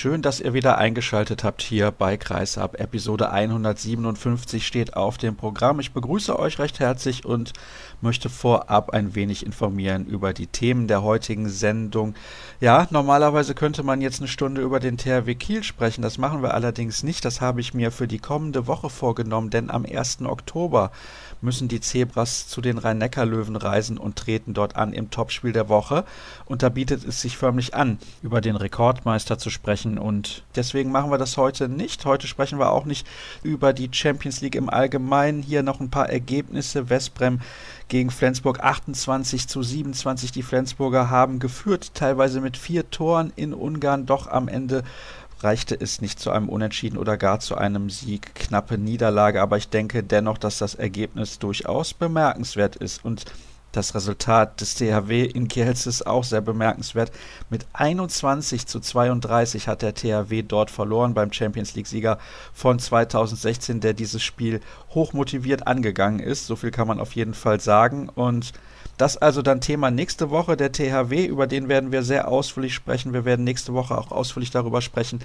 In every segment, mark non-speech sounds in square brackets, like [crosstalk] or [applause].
Schön, dass ihr wieder eingeschaltet habt hier bei Kreisab. Episode 157 steht auf dem Programm. Ich begrüße euch recht herzlich und möchte vorab ein wenig informieren über die Themen der heutigen Sendung. Ja, normalerweise könnte man jetzt eine Stunde über den THW Kiel sprechen. Das machen wir allerdings nicht. Das habe ich mir für die kommende Woche vorgenommen, denn am 1. Oktober müssen die Zebras zu den Rhein-Neckar-Löwen reisen und treten dort an im Topspiel der Woche. Und da bietet es sich förmlich an, über den Rekordmeister zu sprechen. Und deswegen machen wir das heute nicht. Heute sprechen wir auch nicht über die Champions League im Allgemeinen. Hier noch ein paar Ergebnisse. Westbrem gegen Flensburg 28 zu 27. Die Flensburger haben geführt, teilweise mit vier Toren in Ungarn, doch am Ende reichte es nicht zu einem Unentschieden oder gar zu einem Sieg. Knappe Niederlage, aber ich denke dennoch, dass das Ergebnis durchaus bemerkenswert ist und das Resultat des THW in Kielce ist auch sehr bemerkenswert. Mit 21 zu 32 hat der THW dort verloren beim Champions League-Sieger von 2016, der dieses Spiel hochmotiviert angegangen ist. So viel kann man auf jeden Fall sagen. Und das also dann Thema nächste Woche, der THW, über den werden wir sehr ausführlich sprechen. Wir werden nächste Woche auch ausführlich darüber sprechen,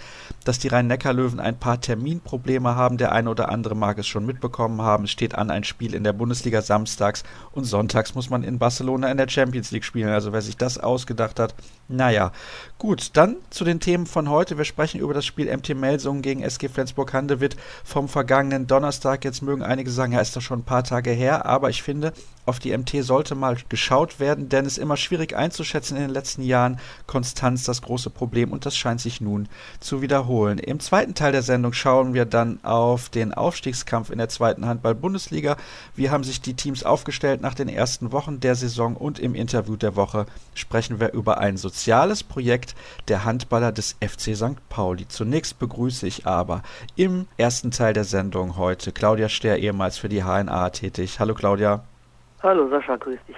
dass die Rhein-Neckar-Löwen ein paar Terminprobleme haben. Der eine oder andere mag es schon mitbekommen haben. Es steht an ein Spiel in der Bundesliga samstags und sonntags muss man in Barcelona in der Champions League spielen. Also wer sich das ausgedacht hat, naja. Gut, dann zu den Themen von heute. Wir sprechen über das Spiel MT Melsungen gegen SG Flensburg-Handewitt vom vergangenen Donnerstag. Jetzt mögen einige sagen, ja, ist doch schon ein paar Tage her, aber ich finde, auf die MT sollte mal geschaut werden, denn es ist immer schwierig einzuschätzen in den letzten Jahren. Konstanz das große Problem und das scheint sich nun zu wiederholen. Im zweiten Teil der Sendung schauen wir dann auf den Aufstiegskampf in der zweiten Handball-Bundesliga. Wie haben sich die Teams aufgestellt nach den ersten Wochen der Saison und im Interview der Woche sprechen wir über ein soziales Projekt der Handballer des FC St. Pauli. Zunächst begrüße ich aber im ersten Teil der Sendung heute Claudia Ster, ehemals für die HNA tätig. Hallo Claudia. Hallo Sascha, grüß dich.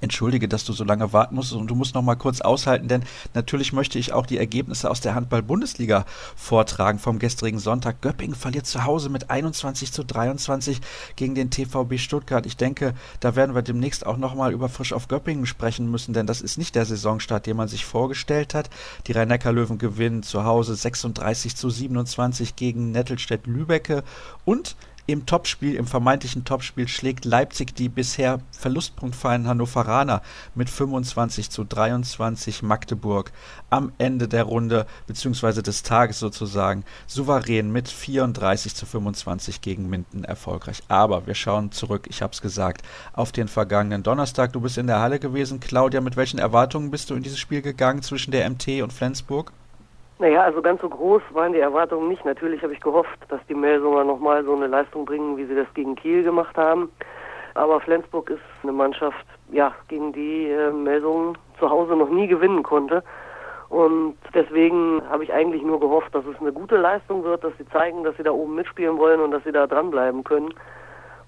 Entschuldige, dass du so lange warten musst und du musst noch mal kurz aushalten, denn natürlich möchte ich auch die Ergebnisse aus der Handball-Bundesliga vortragen vom gestrigen Sonntag. Göppingen verliert zu Hause mit 21 zu 23 gegen den TVB Stuttgart. Ich denke, da werden wir demnächst auch noch mal über Frisch auf Göppingen sprechen müssen, denn das ist nicht der Saisonstart, den man sich vorgestellt hat. Die Rhein-Neckar-Löwen gewinnen zu Hause 36 zu 27 gegen Nettelstedt-Lübecke und im Topspiel, im vermeintlichen Topspiel schlägt Leipzig die bisher verlustpunktfreien Hannoveraner mit 25 zu 23 Magdeburg am Ende der Runde bzw. des Tages sozusagen souverän mit 34 zu 25 gegen Minden erfolgreich. Aber wir schauen zurück, ich habe es gesagt, auf den vergangenen Donnerstag. Du bist in der Halle gewesen. Claudia, mit welchen Erwartungen bist du in dieses Spiel gegangen zwischen der MT und Flensburg? Naja, also ganz so groß waren die Erwartungen nicht. Natürlich habe ich gehofft, dass die Melsunger nochmal so eine Leistung bringen, wie sie das gegen Kiel gemacht haben. Aber Flensburg ist eine Mannschaft, ja, gegen die äh, Melsungen zu Hause noch nie gewinnen konnte. Und deswegen habe ich eigentlich nur gehofft, dass es eine gute Leistung wird, dass sie zeigen, dass sie da oben mitspielen wollen und dass sie da dranbleiben können.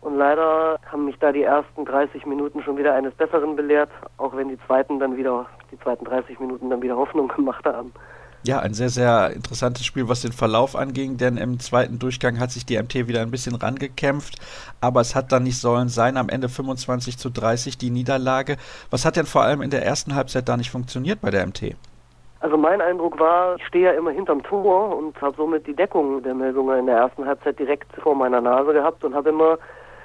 Und leider haben mich da die ersten 30 Minuten schon wieder eines Besseren belehrt, auch wenn die zweiten dann wieder, die zweiten 30 Minuten dann wieder Hoffnung [laughs] gemacht haben. Ja, ein sehr, sehr interessantes Spiel, was den Verlauf anging, denn im zweiten Durchgang hat sich die MT wieder ein bisschen rangekämpft, aber es hat dann nicht sollen sein. Am Ende 25 zu 30 die Niederlage. Was hat denn vor allem in der ersten Halbzeit da nicht funktioniert bei der MT? Also mein Eindruck war, ich stehe ja immer hinterm Tor und habe somit die Deckung der Meldungen in der ersten Halbzeit direkt vor meiner Nase gehabt und habe immer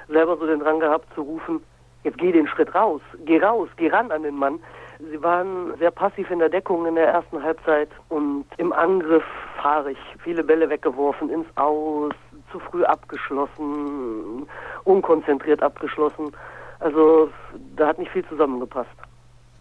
selber so den Drang gehabt zu rufen, jetzt geh den Schritt raus, geh raus, geh ran an den Mann. Sie waren sehr passiv in der Deckung in der ersten Halbzeit und im Angriff fahrig. Viele Bälle weggeworfen, ins Aus, zu früh abgeschlossen, unkonzentriert abgeschlossen. Also da hat nicht viel zusammengepasst.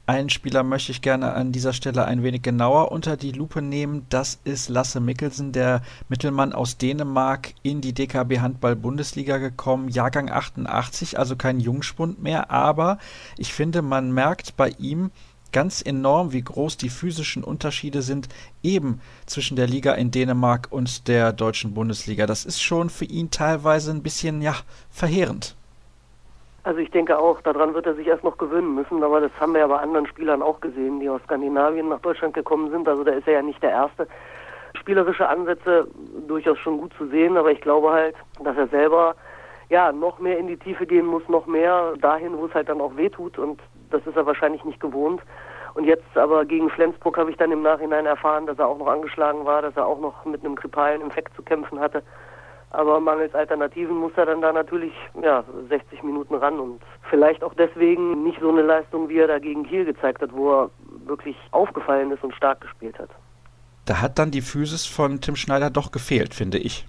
Einen Spieler möchte ich gerne an dieser Stelle ein wenig genauer unter die Lupe nehmen. Das ist Lasse Mikkelsen, der Mittelmann aus Dänemark in die DKB Handball Bundesliga gekommen. Jahrgang 88, also kein Jungspund mehr. Aber ich finde, man merkt bei ihm, ganz enorm, wie groß die physischen Unterschiede sind, eben zwischen der Liga in Dänemark und der deutschen Bundesliga. Das ist schon für ihn teilweise ein bisschen, ja, verheerend. Also ich denke auch, daran wird er sich erst noch gewöhnen müssen, aber das haben wir ja bei anderen Spielern auch gesehen, die aus Skandinavien nach Deutschland gekommen sind. Also da ist er ja nicht der Erste. Spielerische Ansätze durchaus schon gut zu sehen, aber ich glaube halt, dass er selber ja noch mehr in die Tiefe gehen muss, noch mehr dahin, wo es halt dann auch wehtut und das ist er wahrscheinlich nicht gewohnt. Und jetzt aber gegen Flensburg habe ich dann im Nachhinein erfahren, dass er auch noch angeschlagen war, dass er auch noch mit einem grippalen Infekt zu kämpfen hatte. Aber mangels Alternativen muss er dann da natürlich ja, 60 Minuten ran und vielleicht auch deswegen nicht so eine Leistung, wie er da gegen Kiel gezeigt hat, wo er wirklich aufgefallen ist und stark gespielt hat. Da hat dann die Physis von Tim Schneider doch gefehlt, finde ich.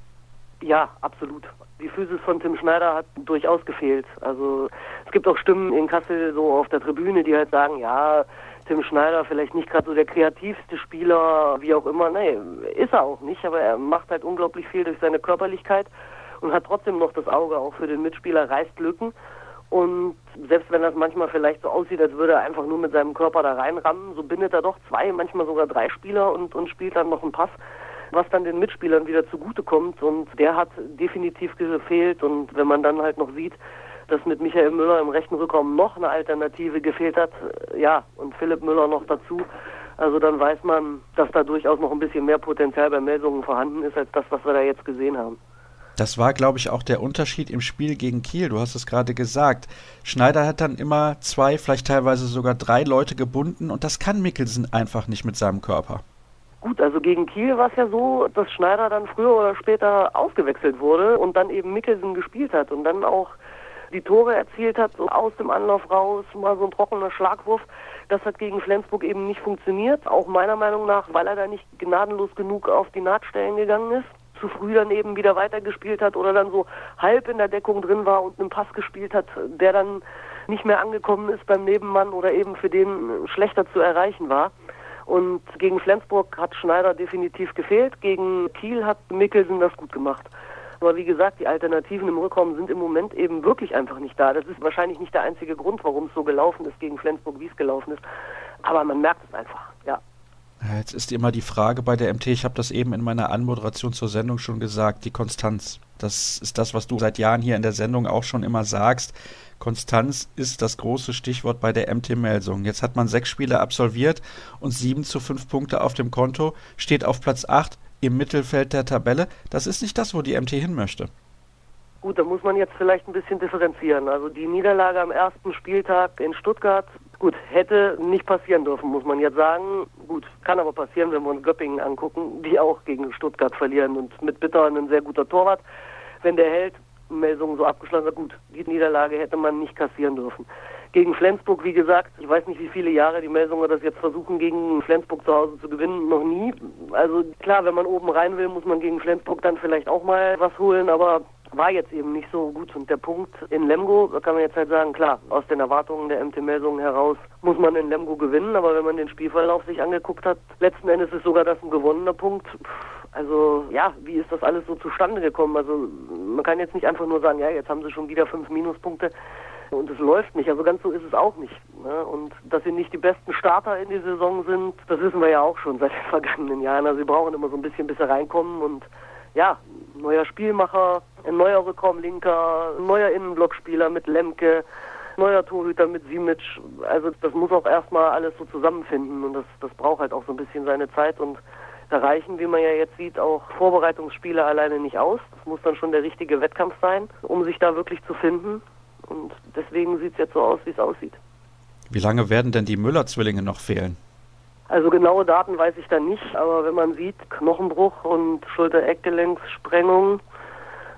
Ja, absolut. Die Physis von Tim Schneider hat durchaus gefehlt. Also es gibt auch Stimmen in Kassel so auf der Tribüne, die halt sagen, ja, Tim Schneider vielleicht nicht gerade so der kreativste Spieler, wie auch immer. Nee, ist er auch nicht, aber er macht halt unglaublich viel durch seine Körperlichkeit und hat trotzdem noch das Auge auch für den Mitspieler, reißt Lücken. Und selbst wenn das manchmal vielleicht so aussieht, als würde er einfach nur mit seinem Körper da reinrammen, so bindet er doch zwei, manchmal sogar drei Spieler und, und spielt dann noch einen Pass, was dann den Mitspielern wieder zugutekommt. Und der hat definitiv gefehlt. Und wenn man dann halt noch sieht, dass mit Michael Müller im rechten Rückraum noch eine Alternative gefehlt hat, äh, ja, und Philipp Müller noch dazu. Also dann weiß man, dass da durchaus noch ein bisschen mehr Potenzial bei Melsungen vorhanden ist, als das, was wir da jetzt gesehen haben. Das war, glaube ich, auch der Unterschied im Spiel gegen Kiel. Du hast es gerade gesagt. Schneider hat dann immer zwei, vielleicht teilweise sogar drei Leute gebunden und das kann Mikkelsen einfach nicht mit seinem Körper. Gut, also gegen Kiel war es ja so, dass Schneider dann früher oder später ausgewechselt wurde und dann eben Mikkelsen gespielt hat und dann auch die Tore erzielt hat, so aus dem Anlauf raus, mal so ein trockener Schlagwurf. Das hat gegen Flensburg eben nicht funktioniert, auch meiner Meinung nach, weil er da nicht gnadenlos genug auf die Nahtstellen gegangen ist zu früh dann eben wieder weitergespielt hat oder dann so halb in der Deckung drin war und einen Pass gespielt hat, der dann nicht mehr angekommen ist beim Nebenmann oder eben für den schlechter zu erreichen war. Und gegen Flensburg hat Schneider definitiv gefehlt, gegen Kiel hat Mikkelsen das gut gemacht. Aber wie gesagt, die Alternativen im Rückraum sind im Moment eben wirklich einfach nicht da. Das ist wahrscheinlich nicht der einzige Grund, warum es so gelaufen ist gegen Flensburg, wie es gelaufen ist. Aber man merkt es einfach. Jetzt ist immer die Frage bei der MT, ich habe das eben in meiner Anmoderation zur Sendung schon gesagt, die Konstanz. Das ist das, was du seit Jahren hier in der Sendung auch schon immer sagst. Konstanz ist das große Stichwort bei der MT Melsung. Jetzt hat man sechs Spiele absolviert und sieben zu fünf Punkte auf dem Konto, steht auf Platz acht im Mittelfeld der Tabelle. Das ist nicht das, wo die MT hin möchte. Gut, da muss man jetzt vielleicht ein bisschen differenzieren. Also die Niederlage am ersten Spieltag in Stuttgart, gut, hätte nicht passieren dürfen, muss man jetzt sagen. Gut, kann aber passieren, wenn wir uns Göppingen angucken, die auch gegen Stuttgart verlieren und mit Bitter ein sehr guter Torwart. Wenn der hält, Meldungen so abgeschlossen, gut, die Niederlage hätte man nicht kassieren dürfen. Gegen Flensburg, wie gesagt, ich weiß nicht, wie viele Jahre die Melsungen das jetzt versuchen, gegen Flensburg zu Hause zu gewinnen, noch nie. Also klar, wenn man oben rein will, muss man gegen Flensburg dann vielleicht auch mal was holen, aber war jetzt eben nicht so gut. Und der Punkt in Lemgo, da kann man jetzt halt sagen, klar, aus den Erwartungen der MT Melsungen heraus muss man in Lemgo gewinnen, aber wenn man den Spielverlauf sich angeguckt hat, letzten Endes ist sogar das ein gewonnener Punkt. Also ja, wie ist das alles so zustande gekommen? Also man kann jetzt nicht einfach nur sagen, ja, jetzt haben sie schon wieder fünf Minuspunkte und es läuft nicht. Also ganz so ist es auch nicht. Ne? Und dass sie nicht die besten Starter in die Saison sind, das wissen wir ja auch schon seit den [laughs] vergangenen Jahren. Also sie brauchen immer so ein bisschen, bis sie reinkommen und ja, neuer Spielmacher, ein neuer Rückraumlinker, neuer Innenblockspieler mit Lemke, neuer Torhüter mit Simic. Also das muss auch erstmal alles so zusammenfinden und das, das braucht halt auch so ein bisschen seine Zeit und da reichen, wie man ja jetzt sieht, auch Vorbereitungsspiele alleine nicht aus. Das muss dann schon der richtige Wettkampf sein, um sich da wirklich zu finden. Und deswegen sieht es jetzt so aus, wie es aussieht. Wie lange werden denn die Müller-Zwillinge noch fehlen? Also genaue Daten weiß ich da nicht, aber wenn man sieht, Knochenbruch und Schulter-Eckgelenkssprengung,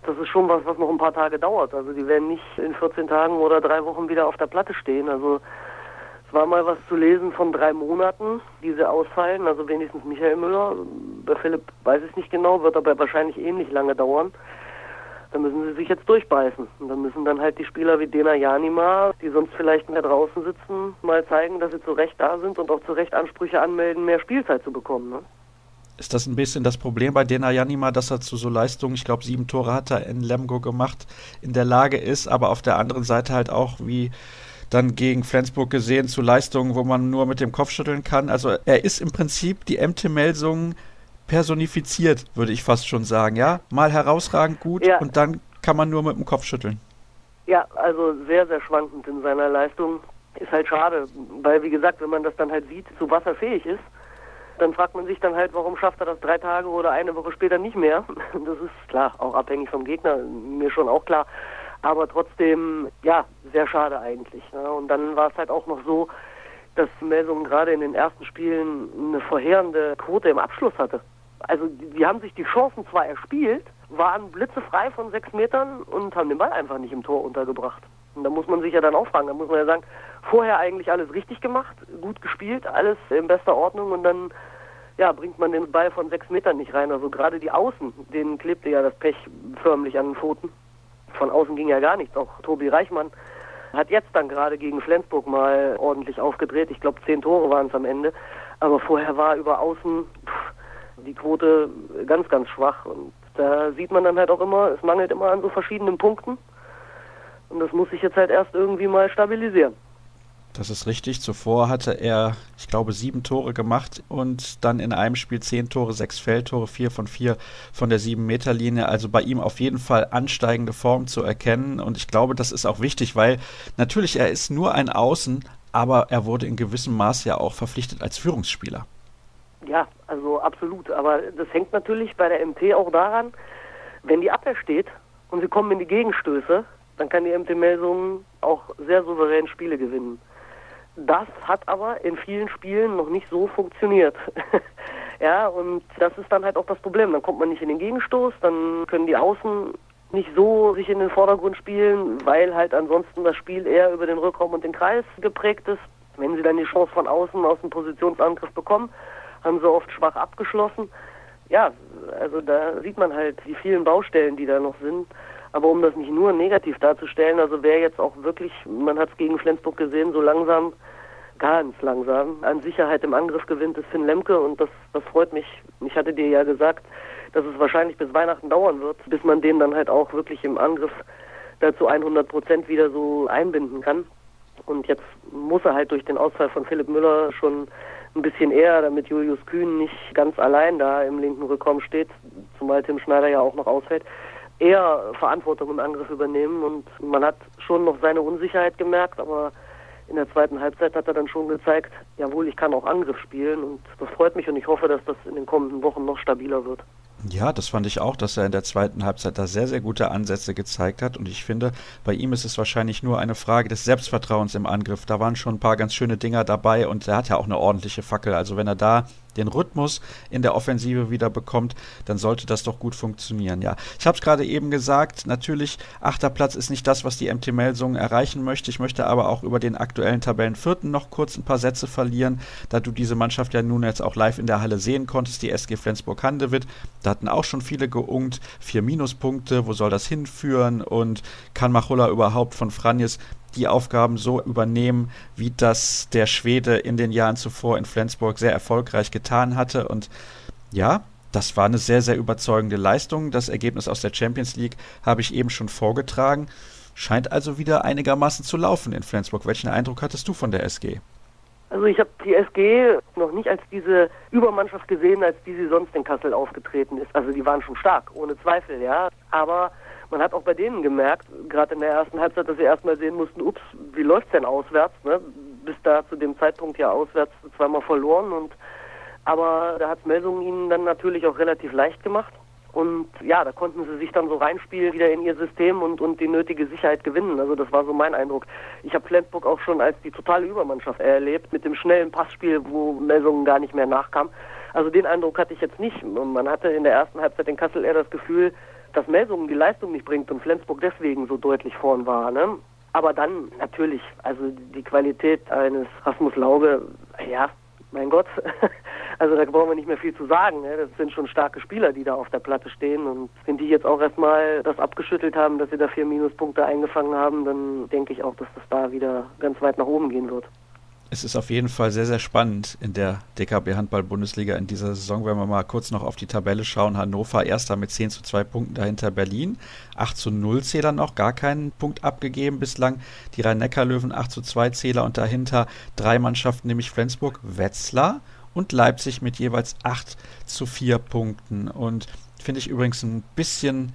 das ist schon was, was noch ein paar Tage dauert. Also die werden nicht in 14 Tagen oder drei Wochen wieder auf der Platte stehen. Also es war mal was zu lesen von drei Monaten, die sie ausfallen. Also wenigstens Michael Müller. Bei Philipp weiß ich nicht genau, wird aber wahrscheinlich ähnlich lange dauern. Da müssen sie sich jetzt durchbeißen. Und dann müssen dann halt die Spieler wie Dena Janima, die sonst vielleicht mehr draußen sitzen, mal zeigen, dass sie zu Recht da sind und auch zu Recht Ansprüche anmelden, mehr Spielzeit zu bekommen. Ne? Ist das ein bisschen das Problem bei Dena Janima, dass er zu so Leistungen, ich glaube sieben Tore hat er in Lemgo gemacht, in der Lage ist, aber auf der anderen Seite halt auch wie dann gegen Flensburg gesehen zu Leistungen, wo man nur mit dem Kopf schütteln kann. Also er ist im Prinzip die MT-Melsung personifiziert, würde ich fast schon sagen, ja? Mal herausragend gut ja. und dann kann man nur mit dem Kopf schütteln. Ja, also sehr, sehr schwankend in seiner Leistung. Ist halt schade, weil wie gesagt, wenn man das dann halt sieht, zu was er fähig ist, dann fragt man sich dann halt, warum schafft er das drei Tage oder eine Woche später nicht mehr. [laughs] Das ist klar, auch abhängig vom Gegner, mir schon auch klar. Aber trotzdem, ja, sehr schade eigentlich. Ne? Und dann war es halt auch noch so, dass Melsungen gerade in den ersten Spielen eine verheerende Quote im Abschluss hatte. Also die, die haben sich die Chancen zwar erspielt, waren blitzefrei von sechs Metern und haben den Ball einfach nicht im Tor untergebracht. Und da muss man sich ja dann auch fragen, da muss man ja sagen, vorher eigentlich alles richtig gemacht, gut gespielt, alles in bester Ordnung und dann ja, bringt man den Ball von sechs Metern nicht rein. Also gerade die Außen, denen klebte ja das Pech förmlich an den Pfoten. Von außen ging ja gar nichts. Auch Tobi Reichmann hat jetzt dann gerade gegen Flensburg mal ordentlich aufgedreht. Ich glaube, zehn Tore waren es am Ende. Aber vorher war über Außen die Quote ganz, ganz schwach. Und da sieht man dann halt auch immer, es mangelt immer an so verschiedenen Punkten. Und das muss sich jetzt halt erst irgendwie mal stabilisieren. Das ist richtig. Zuvor hatte er, ich glaube, sieben Tore gemacht und dann in einem Spiel zehn Tore, sechs Feldtore, vier von vier von der sieben Meter Linie. Also bei ihm auf jeden Fall ansteigende Form zu erkennen. Und ich glaube, das ist auch wichtig, weil natürlich er ist nur ein Außen, aber er wurde in gewissem Maß ja auch verpflichtet als Führungsspieler. Ja, also absolut. Aber das hängt natürlich bei der MT auch daran, wenn die Abwehr steht und sie kommen in die Gegenstöße, dann kann die MT Melsungen auch sehr souverän Spiele gewinnen. Das hat aber in vielen Spielen noch nicht so funktioniert. [laughs] ja, und das ist dann halt auch das Problem. Dann kommt man nicht in den Gegenstoß, dann können die Außen nicht so sich in den Vordergrund spielen, weil halt ansonsten das Spiel eher über den Rückraum und den Kreis geprägt ist. Wenn sie dann die Chance von außen aus dem Positionsangriff bekommen, haben sie oft schwach abgeschlossen. Ja, also da sieht man halt die vielen Baustellen, die da noch sind. Aber um das nicht nur negativ darzustellen, also wer jetzt auch wirklich, man hat es gegen Flensburg gesehen, so langsam, ganz langsam an Sicherheit im Angriff gewinnt, ist Finn Lemke und das, das freut mich. Ich hatte dir ja gesagt, dass es wahrscheinlich bis Weihnachten dauern wird, bis man den dann halt auch wirklich im Angriff dazu 100 Prozent wieder so einbinden kann. Und jetzt muss er halt durch den Ausfall von Philipp Müller schon ein bisschen eher, damit Julius Kühn nicht ganz allein da im linken Rückraum steht, zumal Tim Schneider ja auch noch ausfällt eher Verantwortung im Angriff übernehmen und man hat schon noch seine Unsicherheit gemerkt, aber in der zweiten Halbzeit hat er dann schon gezeigt, jawohl, ich kann auch Angriff spielen und das freut mich und ich hoffe, dass das in den kommenden Wochen noch stabiler wird. Ja, das fand ich auch, dass er in der zweiten Halbzeit da sehr, sehr gute Ansätze gezeigt hat. Und ich finde, bei ihm ist es wahrscheinlich nur eine Frage des Selbstvertrauens im Angriff. Da waren schon ein paar ganz schöne Dinger dabei und er hat ja auch eine ordentliche Fackel. Also wenn er da den Rhythmus in der Offensive wieder bekommt, dann sollte das doch gut funktionieren. Ja, ich habe es gerade eben gesagt, natürlich, achter Platz ist nicht das, was die MT Melsungen erreichen möchte. Ich möchte aber auch über den aktuellen Tabellenvierten noch kurz ein paar Sätze verlieren, da du diese Mannschaft ja nun jetzt auch live in der Halle sehen konntest, die SG Flensburg-Handewitt. Da hatten auch schon viele geungt, vier Minuspunkte, wo soll das hinführen und kann Machulla überhaupt von Franjes die Aufgaben so übernehmen, wie das der Schwede in den Jahren zuvor in Flensburg sehr erfolgreich getan hatte. Und ja, das war eine sehr, sehr überzeugende Leistung. Das Ergebnis aus der Champions League habe ich eben schon vorgetragen. Scheint also wieder einigermaßen zu laufen in Flensburg. Welchen Eindruck hattest du von der SG? Also ich habe die SG noch nicht als diese Übermannschaft gesehen, als die sie sonst in Kassel aufgetreten ist. Also die waren schon stark, ohne Zweifel, ja. Aber man hat auch bei denen gemerkt, gerade in der ersten Halbzeit, dass sie erstmal sehen mussten, ups, wie läuft's denn auswärts? Ne? Bis da zu dem Zeitpunkt ja auswärts zweimal verloren und aber da hat Melsungen ihnen dann natürlich auch relativ leicht gemacht. Und ja, da konnten sie sich dann so reinspielen wieder in ihr System und, und die nötige Sicherheit gewinnen. Also das war so mein Eindruck. Ich habe Flensburg auch schon als die totale Übermannschaft erlebt, mit dem schnellen Passspiel, wo Melsungen gar nicht mehr nachkam. Also den Eindruck hatte ich jetzt nicht. Man hatte in der ersten Halbzeit in Kassel eher das Gefühl, dass Melsungen die Leistung nicht bringt und Flensburg deswegen so deutlich vorn war. Ne? Aber dann natürlich, also die Qualität eines Rasmus Lauge, ja, mein Gott, [laughs] also da brauchen wir nicht mehr viel zu sagen. Ne? Das sind schon starke Spieler, die da auf der Platte stehen. Und wenn die jetzt auch erstmal das abgeschüttelt haben, dass sie da vier Minuspunkte eingefangen haben, dann denke ich auch, dass das da wieder ganz weit nach oben gehen wird es ist auf jeden Fall sehr, sehr spannend in der DKB Handball-Bundesliga in dieser Saison. Wenn wir mal kurz noch auf die Tabelle schauen, Hannover erster mit 10 zu 2 Punkten, dahinter Berlin. 8 zu 0 Zähler noch, gar keinen Punkt abgegeben bislang. Die Rhein-Neckar-Löwen 8 zu 2 Zähler und dahinter drei Mannschaften, nämlich Flensburg, Wetzlar und Leipzig mit jeweils 8 zu 4 Punkten. Und finde ich übrigens ein bisschen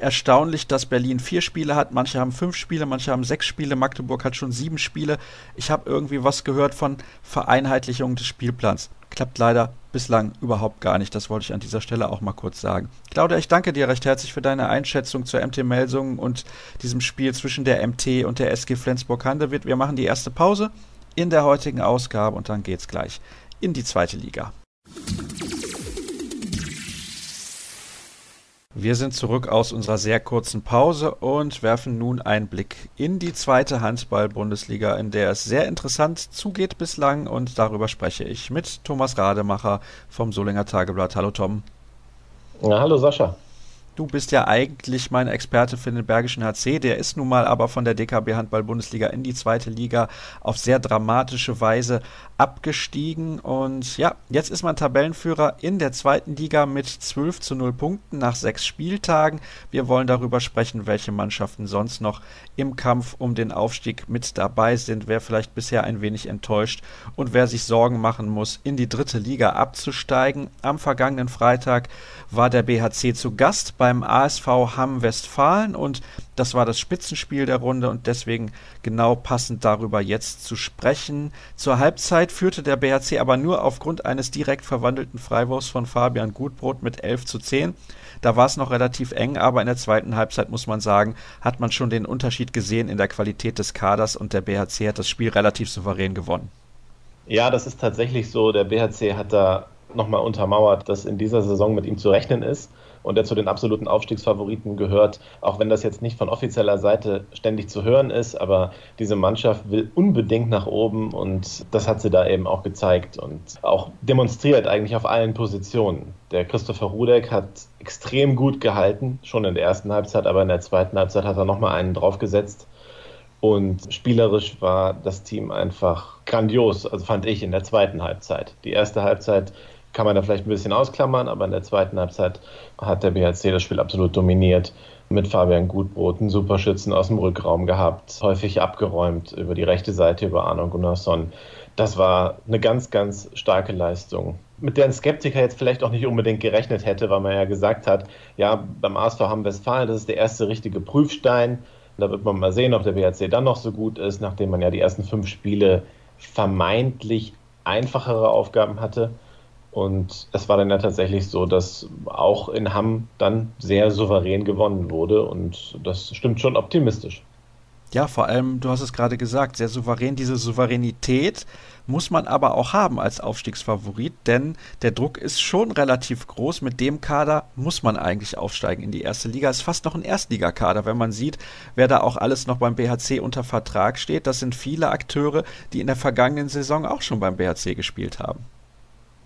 erstaunlich, dass Berlin vier Spiele hat. Manche haben fünf Spiele, manche haben sechs Spiele. Magdeburg hat schon sieben Spiele. Ich habe irgendwie was gehört von Vereinheitlichung des Spielplans. Klappt leider bislang überhaupt gar nicht. Das wollte ich an dieser Stelle auch mal kurz sagen. Claudia, ich danke dir recht herzlich für deine Einschätzung zur MT Melsungen und diesem Spiel zwischen der MT und der SG Flensburg-Handewitt. Wir machen die erste Pause in der heutigen Ausgabe und dann geht's gleich in die zweite Liga. Wir sind zurück aus unserer sehr kurzen Pause und werfen nun einen Blick in die zweite Handball-Bundesliga, in der es sehr interessant zugeht bislang und darüber spreche ich mit Thomas Rademacher vom Solinger Tageblatt. Hallo Tom. Ja, hallo Sascha. Du bist ja eigentlich mein Experte für den Bergischen HC. Der ist nun mal aber von der DKB Handball Bundesliga in die zweite Liga auf sehr dramatische Weise abgestiegen. Und ja, jetzt ist man Tabellenführer in der zweiten Liga mit 12 zu 0 Punkten nach sechs Spieltagen. Wir wollen darüber sprechen, welche Mannschaften sonst noch im Kampf um den Aufstieg mit dabei sind, wer vielleicht bisher ein wenig enttäuscht und wer sich Sorgen machen muss, in die dritte Liga abzusteigen. Am vergangenen Freitag war der BHC zu Gast beim ASV Hamm Westfalen und das war das Spitzenspiel der Runde und deswegen genau passend darüber jetzt zu sprechen. Zur Halbzeit führte der BHC aber nur aufgrund eines direkt verwandelten Freiwurfs von Fabian Gutbrot mit 11 zu 10. Da war es noch relativ eng, aber in der zweiten Halbzeit muss man sagen, hat man schon den Unterschied gesehen in der Qualität des Kaders und der BHC hat das Spiel relativ souverän gewonnen. Ja, das ist tatsächlich so. Der BHC hat da nochmal untermauert, dass in dieser Saison mit ihm zu rechnen ist und er zu den absoluten Aufstiegsfavoriten gehört, auch wenn das jetzt nicht von offizieller Seite ständig zu hören ist, aber diese Mannschaft will unbedingt nach oben und das hat sie da eben auch gezeigt und auch demonstriert eigentlich auf allen Positionen. Der Christopher Rudek hat extrem gut gehalten, schon in der ersten Halbzeit, aber in der zweiten Halbzeit hat er nochmal einen draufgesetzt. Und spielerisch war das Team einfach grandios, also fand ich in der zweiten Halbzeit. Die erste Halbzeit kann man da vielleicht ein bisschen ausklammern, aber in der zweiten Halbzeit hat der BHC das Spiel absolut dominiert. Mit Fabian Gutbrot einen Superschützen aus dem Rückraum gehabt, häufig abgeräumt über die rechte Seite über Arno Gunnarsson. Das war eine ganz, ganz starke Leistung, mit der ein Skeptiker jetzt vielleicht auch nicht unbedingt gerechnet hätte, weil man ja gesagt hat, ja, beim ASV Hamm Westfalen, das ist der erste richtige Prüfstein. Da wird man mal sehen, ob der BHC dann noch so gut ist, nachdem man ja die ersten fünf Spiele vermeintlich einfachere Aufgaben hatte. Und es war dann ja tatsächlich so, dass auch in Hamm dann sehr souverän gewonnen wurde. Und das stimmt schon optimistisch. Ja, vor allem, du hast es gerade gesagt, sehr souverän. Diese Souveränität muss man aber auch haben als Aufstiegsfavorit, denn der Druck ist schon relativ groß. Mit dem Kader muss man eigentlich aufsteigen in die erste Liga. Ist fast noch ein Erstligakader, wenn man sieht, wer da auch alles noch beim BHC unter Vertrag steht. Das sind viele Akteure, die in der vergangenen Saison auch schon beim BHC gespielt haben.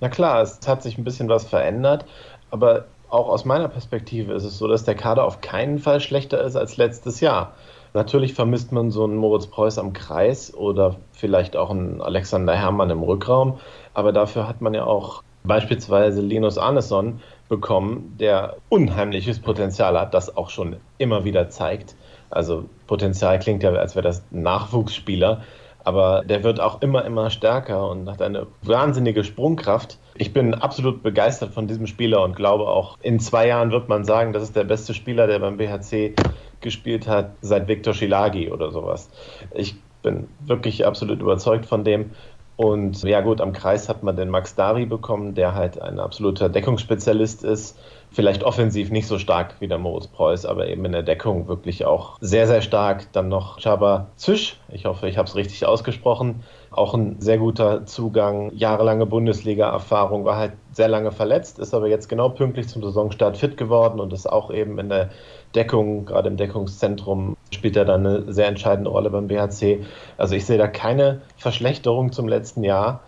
Na klar, es hat sich ein bisschen was verändert, aber auch aus meiner Perspektive ist es so, dass der Kader auf keinen Fall schlechter ist als letztes Jahr. Natürlich vermisst man so einen Moritz Preuß am Kreis oder vielleicht auch einen Alexander Herrmann im Rückraum, aber dafür hat man ja auch beispielsweise Linus Arneson bekommen, der unheimliches Potenzial hat, das auch schon immer wieder zeigt. Also Potenzial klingt ja, als wäre das ein Nachwuchsspieler, aber der wird auch immer, immer stärker und hat eine wahnsinnige Sprungkraft. Ich bin absolut begeistert von diesem Spieler und glaube auch, in zwei Jahren wird man sagen, das ist der beste Spieler, der beim BHC gespielt hat, seit Viktor Schilagi oder sowas. Ich bin wirklich absolut überzeugt von dem. Und ja gut, am Kreis hat man den Max Dari bekommen, der halt ein absoluter Deckungsspezialist ist. Vielleicht offensiv nicht so stark wie der Moritz Preuß, aber eben in der Deckung wirklich auch sehr, sehr stark. Dann noch Chaba Zisch, ich hoffe, ich habe es richtig ausgesprochen. Auch ein sehr guter Zugang, jahrelange Bundesliga-Erfahrung, war halt sehr lange verletzt, ist aber jetzt genau pünktlich zum Saisonstart fit geworden und ist auch eben in der Deckung, gerade im Deckungszentrum, spielt er dann eine sehr entscheidende Rolle beim BHC. Also ich sehe da keine Verschlechterung zum letzten Jahr.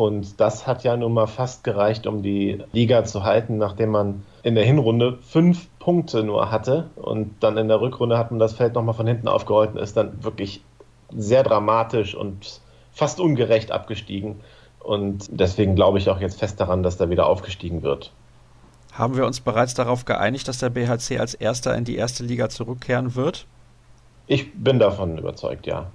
Und das hat ja nun mal fast gereicht, um die Liga zu halten, nachdem man in der Hinrunde fünf Punkte nur hatte und dann in der Rückrunde hat man das Feld nochmal von hinten aufgerollt und ist dann wirklich sehr dramatisch und fast ungerecht abgestiegen. Und deswegen glaube ich auch jetzt fest daran, dass da wieder aufgestiegen wird. Haben wir uns bereits darauf geeinigt, dass der BHC als erster in die erste Liga zurückkehren wird? Ich bin davon überzeugt, ja.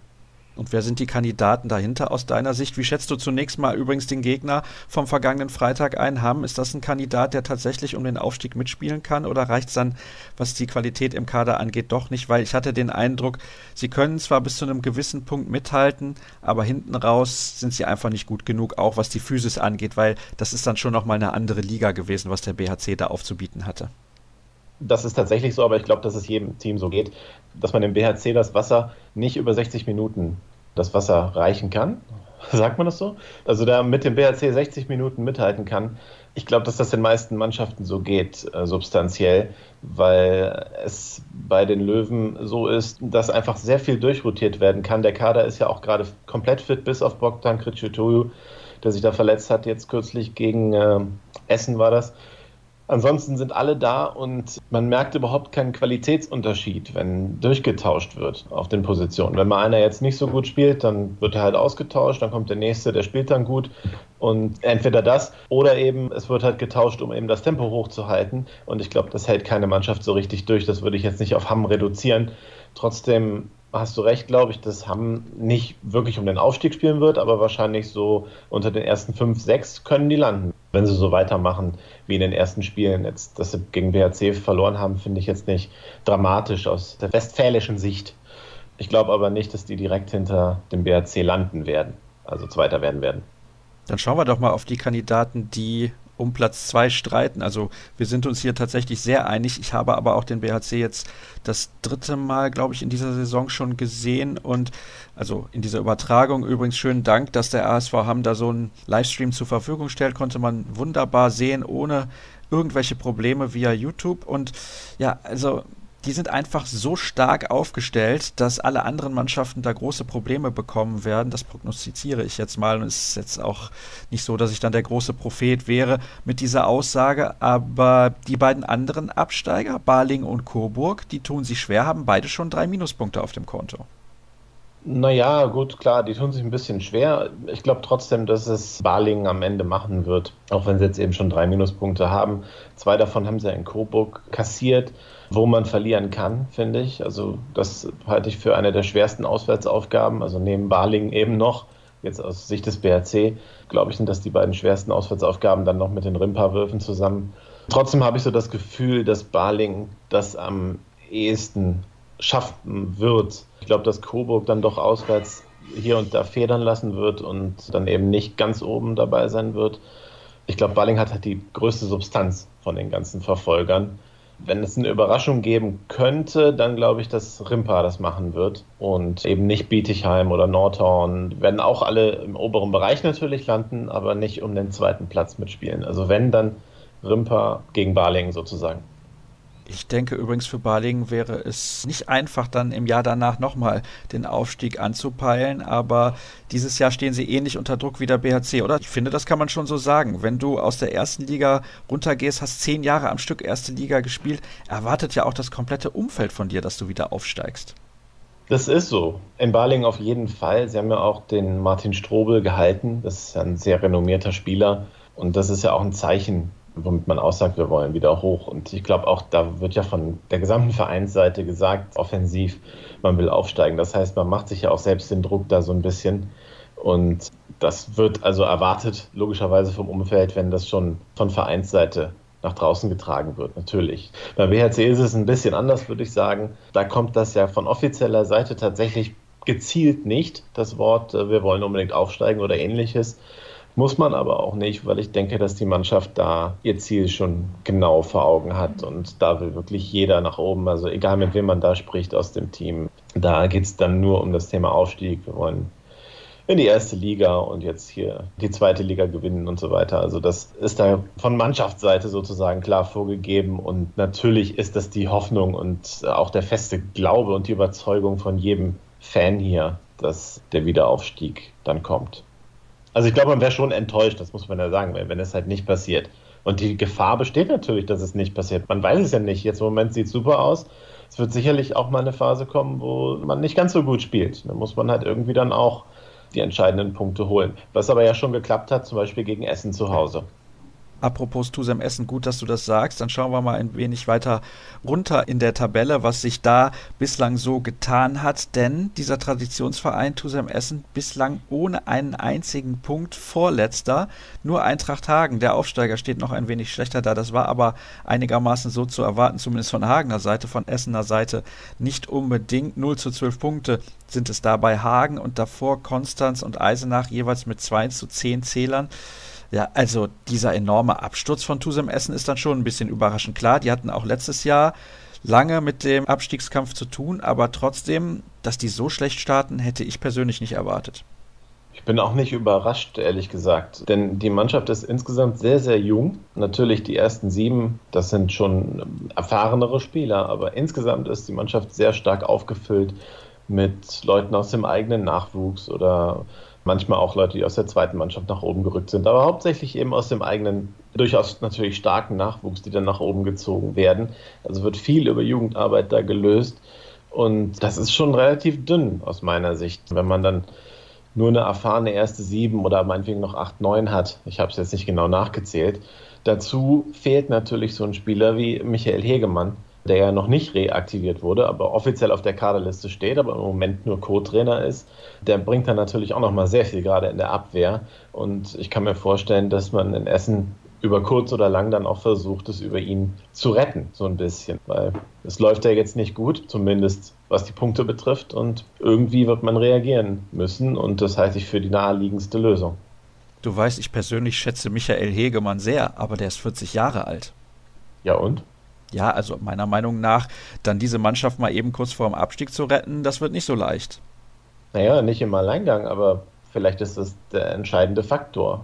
Und wer sind die Kandidaten dahinter aus deiner Sicht? Wie schätzt du zunächst mal übrigens den Gegner vom vergangenen Freitag ein? Haben? Ist das ein Kandidat, der tatsächlich um den Aufstieg mitspielen kann? Oder reicht es dann, was die Qualität im Kader angeht, doch nicht? Weil ich hatte den Eindruck, sie können zwar bis zu einem gewissen Punkt mithalten, aber hinten raus sind sie einfach nicht gut genug, auch was die Physis angeht, weil das ist dann schon nochmal eine andere Liga gewesen, was der BHC da aufzubieten hatte. Das ist tatsächlich so, aber ich glaube, dass es jedem Team so geht, dass man dem BHC das Wasser nicht über 60 Minuten das Wasser reichen kann. [laughs] Sagt man das so? Also da mit dem BHC 60 Minuten mithalten kann. Ich glaube, dass das den meisten Mannschaften so geht, äh, substanziell, weil es bei den Löwen so ist, dass einfach sehr viel durchrotiert werden kann. Der Kader ist ja auch gerade komplett fit, bis auf Bogdan Kriciotoyu, der sich da verletzt hat, jetzt kürzlich gegen äh, Essen war das. Ansonsten sind alle da und man merkt überhaupt keinen Qualitätsunterschied, wenn durchgetauscht wird auf den Positionen. Wenn mal einer jetzt nicht so gut spielt, dann wird er halt ausgetauscht, dann kommt der nächste, der spielt dann gut und entweder das oder eben es wird halt getauscht, um eben das Tempo hochzuhalten und ich glaube, das hält keine Mannschaft so richtig durch. Das würde ich jetzt nicht auf Hamm reduzieren. Trotzdem hast du recht, glaube ich, dass Hamm nicht wirklich um den Aufstieg spielen wird, aber wahrscheinlich so unter den ersten fünf, sechs können die landen. Wenn sie so weitermachen wie in den ersten Spielen. Jetzt, dass sie gegen BHC verloren haben, finde ich jetzt nicht dramatisch aus der westfälischen Sicht. Ich glaube aber nicht, dass die direkt hinter dem BHC landen werden, also Zweiter werden werden. Dann schauen wir doch mal auf die Kandidaten, die um Platz zwei streiten. Also wir sind uns hier tatsächlich sehr einig. Ich habe aber auch den BHC jetzt das dritte Mal, glaube ich, in dieser Saison schon gesehen und also in dieser Übertragung übrigens schönen Dank, dass der ASV Hamm da so einen Livestream zur Verfügung stellt, konnte man wunderbar sehen, ohne irgendwelche Probleme via YouTube und ja, also die sind einfach so stark aufgestellt, dass alle anderen Mannschaften da große Probleme bekommen werden. Das prognostiziere ich jetzt mal. Und es ist jetzt auch nicht so, dass ich dann der große Prophet wäre mit dieser Aussage. Aber die beiden anderen Absteiger, Baling und Coburg, die tun sich schwer, haben beide schon drei Minuspunkte auf dem Konto. Naja, gut, klar, die tun sich ein bisschen schwer. Ich glaube trotzdem, dass es Balingen am Ende machen wird, auch wenn sie jetzt eben schon drei Minuspunkte haben. Zwei davon haben sie in Coburg kassiert wo man verlieren kann, finde ich. Also das halte ich für eine der schwersten Auswärtsaufgaben. Also neben Balingen eben noch, jetzt aus Sicht des BRC, glaube ich, sind das die beiden schwersten Auswärtsaufgaben dann noch mit den Rimpa-Würfen zusammen. Trotzdem habe ich so das Gefühl, dass Baling das am ehesten schaffen wird. Ich glaube, dass Coburg dann doch auswärts hier und da federn lassen wird und dann eben nicht ganz oben dabei sein wird. Ich glaube, Baling hat halt die größte Substanz von den ganzen Verfolgern. Wenn es eine Überraschung geben könnte, dann glaube ich, dass Rimpa das machen wird und eben nicht Bietigheim oder Nordhorn. Werden auch alle im oberen Bereich natürlich landen, aber nicht um den zweiten Platz mitspielen. Also wenn, dann Rimpa gegen Balingen sozusagen. Ich denke übrigens für Balingen wäre es nicht einfach, dann im Jahr danach nochmal den Aufstieg anzupeilen, aber dieses Jahr stehen sie ähnlich unter Druck wie der BHC, oder? Ich finde, das kann man schon so sagen. Wenn du aus der ersten Liga runtergehst, hast zehn Jahre am Stück erste Liga gespielt, erwartet ja auch das komplette Umfeld von dir, dass du wieder aufsteigst. Das ist so. In Balingen auf jeden Fall. Sie haben ja auch den Martin Strobel gehalten. Das ist ein sehr renommierter Spieler. Und das ist ja auch ein Zeichen womit man aussagt, wir wollen wieder hoch. Und ich glaube auch, da wird ja von der gesamten Vereinsseite gesagt, offensiv, man will aufsteigen. Das heißt, man macht sich ja auch selbst den Druck da so ein bisschen. Und das wird also erwartet, logischerweise vom Umfeld, wenn das schon von Vereinsseite nach draußen getragen wird, natürlich. Beim WHC ist es ein bisschen anders, würde ich sagen. Da kommt das ja von offizieller Seite tatsächlich gezielt nicht, das Wort, äh, wir wollen unbedingt aufsteigen oder ähnliches, muss man aber auch nicht, weil ich denke, dass die Mannschaft da ihr Ziel schon genau vor Augen hat und da will wirklich jeder nach oben. Also egal mit wem man da spricht aus dem Team, da geht es dann nur um das Thema Aufstieg. Wir wollen in die erste Liga und jetzt hier die zweite Liga gewinnen und so weiter. Also das ist da von Mannschaftsseite sozusagen klar vorgegeben und natürlich ist das die Hoffnung und auch der feste Glaube und die Überzeugung von jedem Fan hier, dass der Wiederaufstieg dann kommt. Also ich glaube, man wäre schon enttäuscht, das muss man ja sagen, wenn, wenn es halt nicht passiert. Und die Gefahr besteht natürlich, dass es nicht passiert. Man weiß es ja nicht. Jetzt im Moment sieht es super aus. Es wird sicherlich auch mal eine Phase kommen, wo man nicht ganz so gut spielt. Da muss man halt irgendwie dann auch die entscheidenden Punkte holen. Was aber ja schon geklappt hat, zum Beispiel gegen Essen zu Hause. Apropos Tusem Essen, gut, dass du das sagst. Dann schauen wir mal ein wenig weiter runter in der Tabelle, was sich da bislang so getan hat. Denn dieser Traditionsverein Tusem Essen bislang ohne einen einzigen Punkt vorletzter. Nur Eintracht Hagen, der Aufsteiger, steht noch ein wenig schlechter da. Das war aber einigermaßen so zu erwarten, zumindest von Hagener Seite, von Essener Seite nicht unbedingt. 0 zu 12 Punkte sind es da bei Hagen und davor Konstanz und Eisenach jeweils mit 2 zu 10 Zählern. Ja, also dieser enorme Absturz von Tusem Essen ist dann schon ein bisschen überraschend. Klar, die hatten auch letztes Jahr lange mit dem Abstiegskampf zu tun, aber trotzdem, dass die so schlecht starten, hätte ich persönlich nicht erwartet. Ich bin auch nicht überrascht, ehrlich gesagt, denn die Mannschaft ist insgesamt sehr, sehr jung. Natürlich die ersten sieben, das sind schon erfahrenere Spieler, aber insgesamt ist die Mannschaft sehr stark aufgefüllt mit Leuten aus dem eigenen Nachwuchs oder manchmal auch Leute, die aus der zweiten Mannschaft nach oben gerückt sind, aber hauptsächlich eben aus dem eigenen, durchaus natürlich starken Nachwuchs, die dann nach oben gezogen werden. Also wird viel über Jugendarbeit da gelöst und das ist schon relativ dünn aus meiner Sicht, wenn man dann nur eine erfahrene erste sieben oder meinetwegen noch acht, neun hat. Ich habe es jetzt nicht genau nachgezählt. Dazu fehlt natürlich so ein Spieler wie Michael Hegemann, der ja noch nicht reaktiviert wurde, aber offiziell auf der Kaderliste steht, aber im Moment nur Co-Trainer ist, der bringt dann natürlich auch noch mal sehr viel gerade in der Abwehr. Und ich kann mir vorstellen, dass man in Essen über kurz oder lang dann auch versucht, es über ihn zu retten, so ein bisschen. Weil es läuft ja jetzt nicht gut, zumindest was die Punkte betrifft. Und irgendwie wird man reagieren müssen. Und das halte ich für die naheliegendste Lösung. Du weißt, ich persönlich schätze Michael Hegemann sehr, aber der ist 40 Jahre alt. Ja und? Ja, also meiner Meinung nach, dann diese Mannschaft mal eben kurz vor dem Abstieg zu retten, das wird nicht so leicht. Naja, nicht im Alleingang, aber vielleicht ist das der entscheidende Faktor.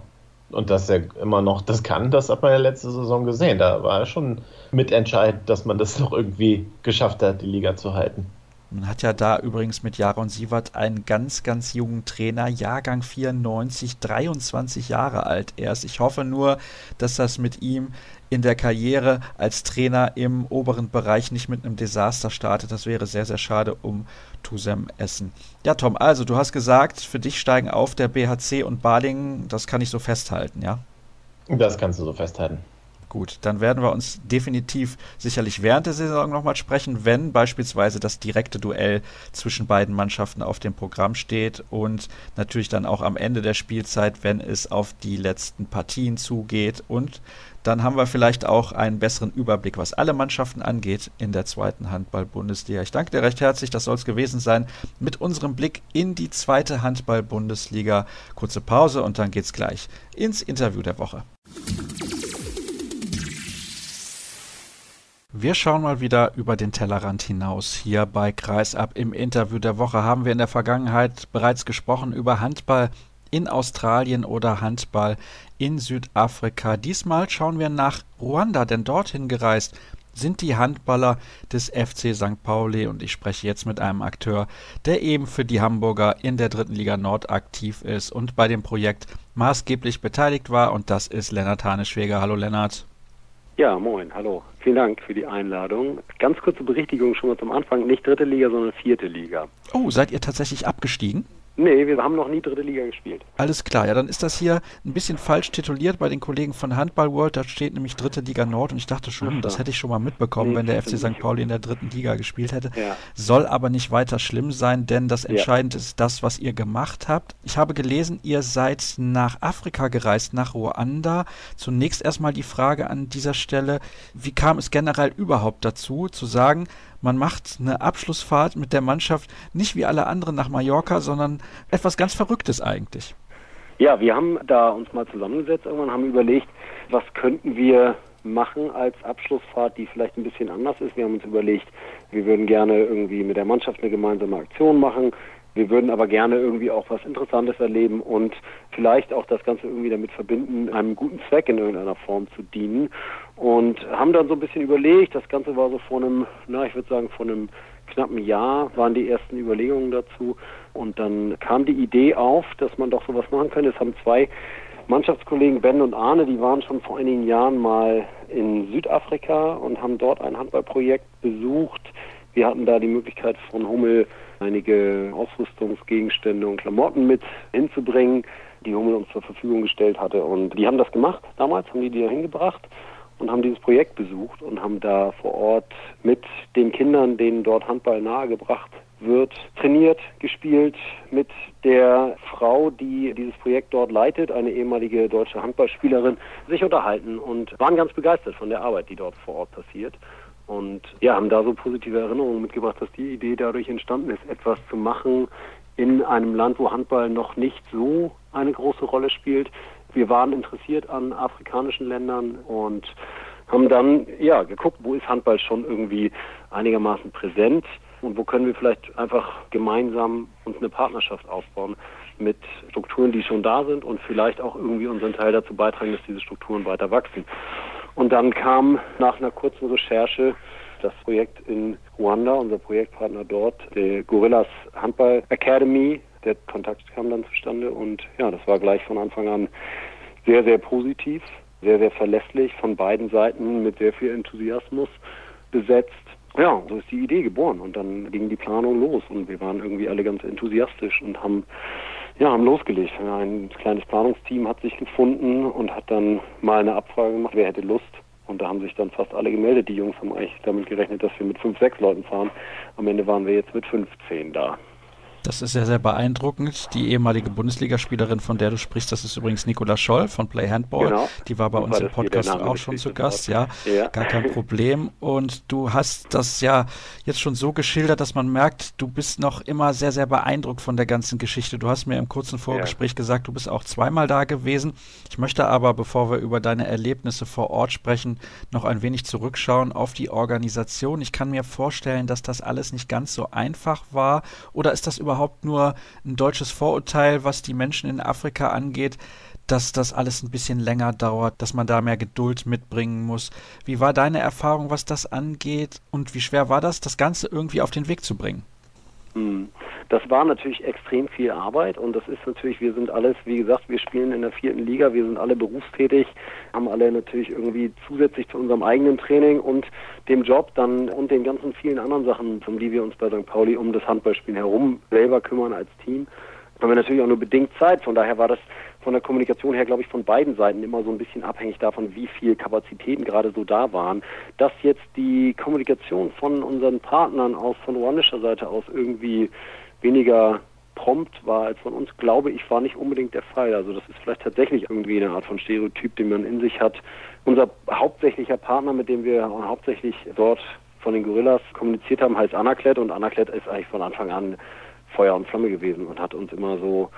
Und dass er immer noch das kann, das hat man ja letzte Saison gesehen. Da war er schon mitentscheidend, dass man das noch irgendwie geschafft hat, die Liga zu halten. Man hat ja da übrigens mit Jaron Sievert einen ganz, ganz jungen Trainer, Jahrgang 94, 23 Jahre alt erst. Ich hoffe nur, dass das mit ihm in der Karriere als Trainer im oberen Bereich nicht mit einem Desaster startet. Das wäre sehr, sehr schade um Tusem Essen. Ja, Tom, also du hast gesagt, für dich steigen auf der BHC und Balingen. Das kann ich so festhalten, ja? Das kannst du so festhalten. Gut, dann werden wir uns definitiv sicherlich während der Saison nochmal sprechen, wenn beispielsweise das direkte Duell zwischen beiden Mannschaften auf dem Programm steht und natürlich dann auch am Ende der Spielzeit, wenn es auf die letzten Partien zugeht und dann haben wir vielleicht auch einen besseren Überblick, was alle Mannschaften angeht in der zweiten Handball-Bundesliga. Ich danke dir recht herzlich, das soll es gewesen sein mit unserem Blick in die zweite Handball-Bundesliga. Kurze Pause und dann geht's gleich ins Interview der Woche. Wir schauen mal wieder über den Tellerrand hinaus. Hier bei Kreisab im Interview der Woche haben wir in der Vergangenheit bereits gesprochen über Handball in Australien oder Handball in Südafrika. Diesmal schauen wir nach Ruanda, denn dorthin gereist sind die Handballer des FC St. Pauli und ich spreche jetzt mit einem Akteur, der eben für die Hamburger in der dritten Liga Nord aktiv ist und bei dem Projekt maßgeblich beteiligt war und das ist Lennart Haneschweger. Hallo Lennart. Ja, moin, hallo. Vielen Dank für die Einladung. Ganz kurze Berichtigung schon mal zum Anfang. Nicht dritte Liga, sondern vierte Liga. Oh, seid ihr tatsächlich abgestiegen? Nee, wir haben noch nie dritte Liga gespielt. Alles klar, ja, dann ist das hier ein bisschen falsch tituliert bei den Kollegen von Handball World. Da steht nämlich dritte Liga Nord und ich dachte schon, Ach, das hätte ich schon mal mitbekommen, nee, wenn der FC St. Pauli in der dritten Liga gespielt hätte. Ja. Soll aber nicht weiter schlimm sein, denn das Entscheidende ja. ist das, was ihr gemacht habt. Ich habe gelesen, ihr seid nach Afrika gereist, nach Ruanda. Zunächst erstmal die Frage an dieser Stelle, wie kam es generell überhaupt dazu, zu sagen, man macht eine Abschlussfahrt mit der Mannschaft nicht wie alle anderen nach Mallorca, sondern etwas ganz Verrücktes eigentlich. Ja, wir haben da uns mal zusammengesetzt, irgendwann haben überlegt, was könnten wir machen als Abschlussfahrt, die vielleicht ein bisschen anders ist. Wir haben uns überlegt, wir würden gerne irgendwie mit der Mannschaft eine gemeinsame Aktion machen. Wir würden aber gerne irgendwie auch was Interessantes erleben und vielleicht auch das Ganze irgendwie damit verbinden, einem guten Zweck in irgendeiner Form zu dienen. Und haben dann so ein bisschen überlegt, das Ganze war so vor einem, na, ich würde sagen, vor einem knappen Jahr waren die ersten Überlegungen dazu. Und dann kam die Idee auf, dass man doch sowas machen könnte. Es haben zwei Mannschaftskollegen, Ben und Arne, die waren schon vor einigen Jahren mal in Südafrika und haben dort ein Handballprojekt besucht. Wir hatten da die Möglichkeit von Hummel einige Ausrüstungsgegenstände und Klamotten mit hinzubringen, die Hummel uns zur Verfügung gestellt hatte. Und die haben das gemacht damals, haben die die da hingebracht und haben dieses Projekt besucht und haben da vor Ort mit den Kindern, denen dort Handball nahegebracht wird, trainiert, gespielt mit der Frau, die dieses Projekt dort leitet, eine ehemalige deutsche Handballspielerin, sich unterhalten und waren ganz begeistert von der Arbeit, die dort vor Ort passiert. Und ja, haben da so positive Erinnerungen mitgebracht, dass die Idee dadurch entstanden ist, etwas zu machen in einem Land, wo Handball noch nicht so eine große Rolle spielt. Wir waren interessiert an afrikanischen Ländern und haben dann ja geguckt, wo ist Handball schon irgendwie einigermaßen präsent und wo können wir vielleicht einfach gemeinsam uns eine Partnerschaft aufbauen mit Strukturen, die schon da sind und vielleicht auch irgendwie unseren Teil dazu beitragen, dass diese Strukturen weiter wachsen. Und dann kam nach einer kurzen Recherche das Projekt in Ruanda, unser Projektpartner dort, der Gorillas Handball Academy. Der Kontakt kam dann zustande und ja, das war gleich von Anfang an sehr, sehr positiv, sehr, sehr verlässlich, von beiden Seiten mit sehr viel Enthusiasmus besetzt. Ja, so ist die Idee geboren und dann ging die Planung los und wir waren irgendwie alle ganz enthusiastisch und haben ja, haben losgelegt. Ein kleines Planungsteam hat sich gefunden und hat dann mal eine Abfrage gemacht, wer hätte Lust. Und da haben sich dann fast alle gemeldet. Die Jungs haben eigentlich damit gerechnet, dass wir mit fünf, sechs Leuten fahren. Am Ende waren wir jetzt mit 15 da. Das ist sehr, sehr beeindruckend. Die ehemalige Bundesligaspielerin, von der du sprichst, das ist übrigens Nicola Scholl von Play Handball. Genau. Die war bei uns im Podcast auch schon zu Gast, ja, ja. Gar kein Problem. Und du hast das ja jetzt schon so geschildert, dass man merkt, du bist noch immer sehr, sehr beeindruckt von der ganzen Geschichte. Du hast mir im kurzen Vorgespräch ja. gesagt, du bist auch zweimal da gewesen. Ich möchte aber, bevor wir über deine Erlebnisse vor Ort sprechen, noch ein wenig zurückschauen auf die Organisation. Ich kann mir vorstellen, dass das alles nicht ganz so einfach war. Oder ist das überhaupt überhaupt nur ein deutsches Vorurteil, was die Menschen in Afrika angeht, dass das alles ein bisschen länger dauert, dass man da mehr Geduld mitbringen muss. Wie war deine Erfahrung, was das angeht und wie schwer war das, das Ganze irgendwie auf den Weg zu bringen? Hm. Das war natürlich extrem viel Arbeit und das ist natürlich, wir sind alles, wie gesagt, wir spielen in der vierten Liga, wir sind alle berufstätig, haben alle natürlich irgendwie zusätzlich zu unserem eigenen Training und dem Job dann und den ganzen vielen anderen Sachen, um die wir uns bei St. Pauli um das Handballspielen herum selber kümmern als Team, haben wir natürlich auch nur bedingt Zeit. Von daher war das von der Kommunikation her, glaube ich, von beiden Seiten immer so ein bisschen abhängig davon, wie viel Kapazitäten gerade so da waren. Dass jetzt die Kommunikation von unseren Partnern aus, von ruandischer Seite aus irgendwie weniger prompt war als von uns, glaube ich, war nicht unbedingt der Fall. Also das ist vielleicht tatsächlich irgendwie eine Art von Stereotyp, den man in sich hat. Unser hauptsächlicher Partner, mit dem wir hauptsächlich dort von den Gorillas kommuniziert haben, heißt Anaklet und Anaklet ist eigentlich von Anfang an Feuer und Flamme gewesen und hat uns immer so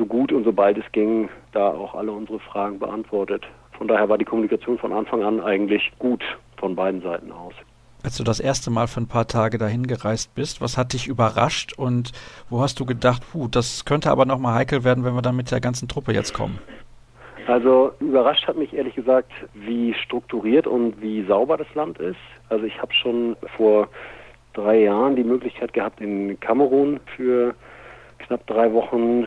so gut und sobald es ging, da auch alle unsere Fragen beantwortet. Von daher war die Kommunikation von Anfang an eigentlich gut von beiden Seiten aus. Als du das erste Mal für ein paar Tage dahin gereist bist, was hat dich überrascht und wo hast du gedacht, puh, das könnte aber nochmal heikel werden, wenn wir dann mit der ganzen Truppe jetzt kommen? Also überrascht hat mich ehrlich gesagt, wie strukturiert und wie sauber das Land ist. Also ich habe schon vor drei Jahren die Möglichkeit gehabt, in Kamerun für knapp drei Wochen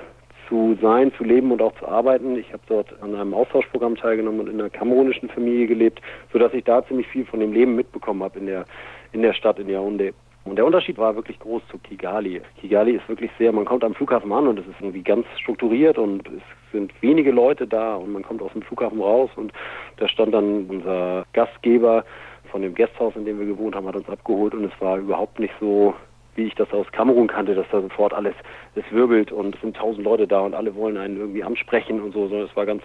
zu sein, zu leben und auch zu arbeiten. Ich habe dort an einem Austauschprogramm teilgenommen und in einer kamerunischen Familie gelebt, sodass ich da ziemlich viel von dem Leben mitbekommen habe in der, in der Stadt in Yaoundé. Und der Unterschied war wirklich groß zu Kigali. Kigali ist wirklich sehr, man kommt am Flughafen an und es ist irgendwie ganz strukturiert und es sind wenige Leute da und man kommt aus dem Flughafen raus und da stand dann unser Gastgeber von dem Gasthaus, in dem wir gewohnt haben, hat uns abgeholt und es war überhaupt nicht so wie ich das aus Kamerun kannte, dass da sofort alles, es wirbelt und es sind tausend Leute da und alle wollen einen irgendwie ansprechen und so, sondern es war ganz,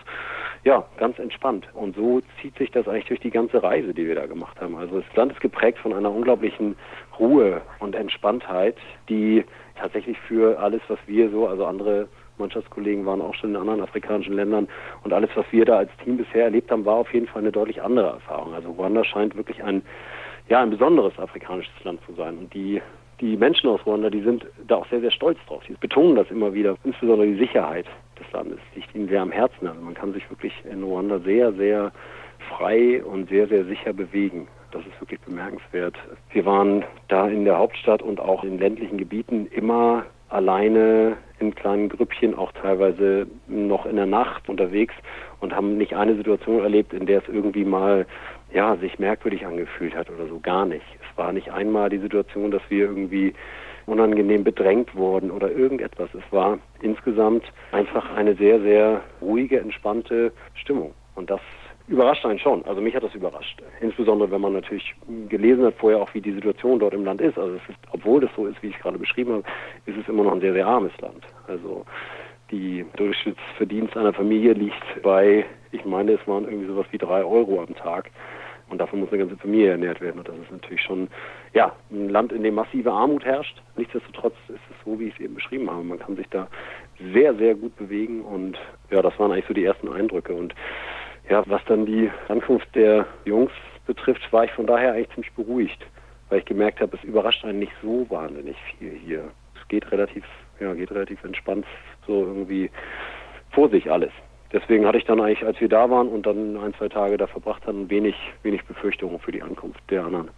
ja, ganz entspannt. Und so zieht sich das eigentlich durch die ganze Reise, die wir da gemacht haben. Also das Land ist geprägt von einer unglaublichen Ruhe und Entspanntheit, die tatsächlich für alles, was wir so, also andere Mannschaftskollegen waren auch schon in anderen afrikanischen Ländern und alles, was wir da als Team bisher erlebt haben, war auf jeden Fall eine deutlich andere Erfahrung. Also Ruanda scheint wirklich ein ja, ein besonderes afrikanisches Land zu sein. Und die die Menschen aus Ruanda, die sind da auch sehr, sehr stolz drauf. Sie betonen das immer wieder, insbesondere die Sicherheit des Landes liegt ihnen sehr am Herzen. Also man kann sich wirklich in Ruanda sehr, sehr frei und sehr, sehr sicher bewegen. Das ist wirklich bemerkenswert. Wir waren da in der Hauptstadt und auch in ländlichen Gebieten immer alleine in kleinen Grüppchen, auch teilweise noch in der Nacht unterwegs und haben nicht eine Situation erlebt, in der es irgendwie mal ja, sich merkwürdig angefühlt hat oder so. Gar nicht. War nicht einmal die Situation, dass wir irgendwie unangenehm bedrängt wurden oder irgendetwas. Es war insgesamt einfach eine sehr, sehr ruhige, entspannte Stimmung. Und das überrascht einen schon. Also mich hat das überrascht. Insbesondere, wenn man natürlich gelesen hat vorher auch, wie die Situation dort im Land ist. Also es ist, obwohl das so ist, wie ich es gerade beschrieben habe, ist es immer noch ein sehr, sehr armes Land. Also die Durchschnittsverdienst einer Familie liegt bei, ich meine, es waren irgendwie sowas wie drei Euro am Tag. Und davon muss eine ganze Familie ernährt werden. Und das ist natürlich schon ja, ein Land, in dem massive Armut herrscht. Nichtsdestotrotz ist es so, wie ich es eben beschrieben habe. Man kann sich da sehr, sehr gut bewegen. Und ja, das waren eigentlich so die ersten Eindrücke. Und ja, was dann die Ankunft der Jungs betrifft, war ich von daher eigentlich ziemlich beruhigt, weil ich gemerkt habe, es überrascht einen nicht so wahnsinnig viel hier. Es geht relativ, ja, geht relativ entspannt so irgendwie vor sich alles. Deswegen hatte ich dann eigentlich, als wir da waren und dann ein, zwei Tage da verbracht hatten, wenig, wenig Befürchtungen für die Ankunft der anderen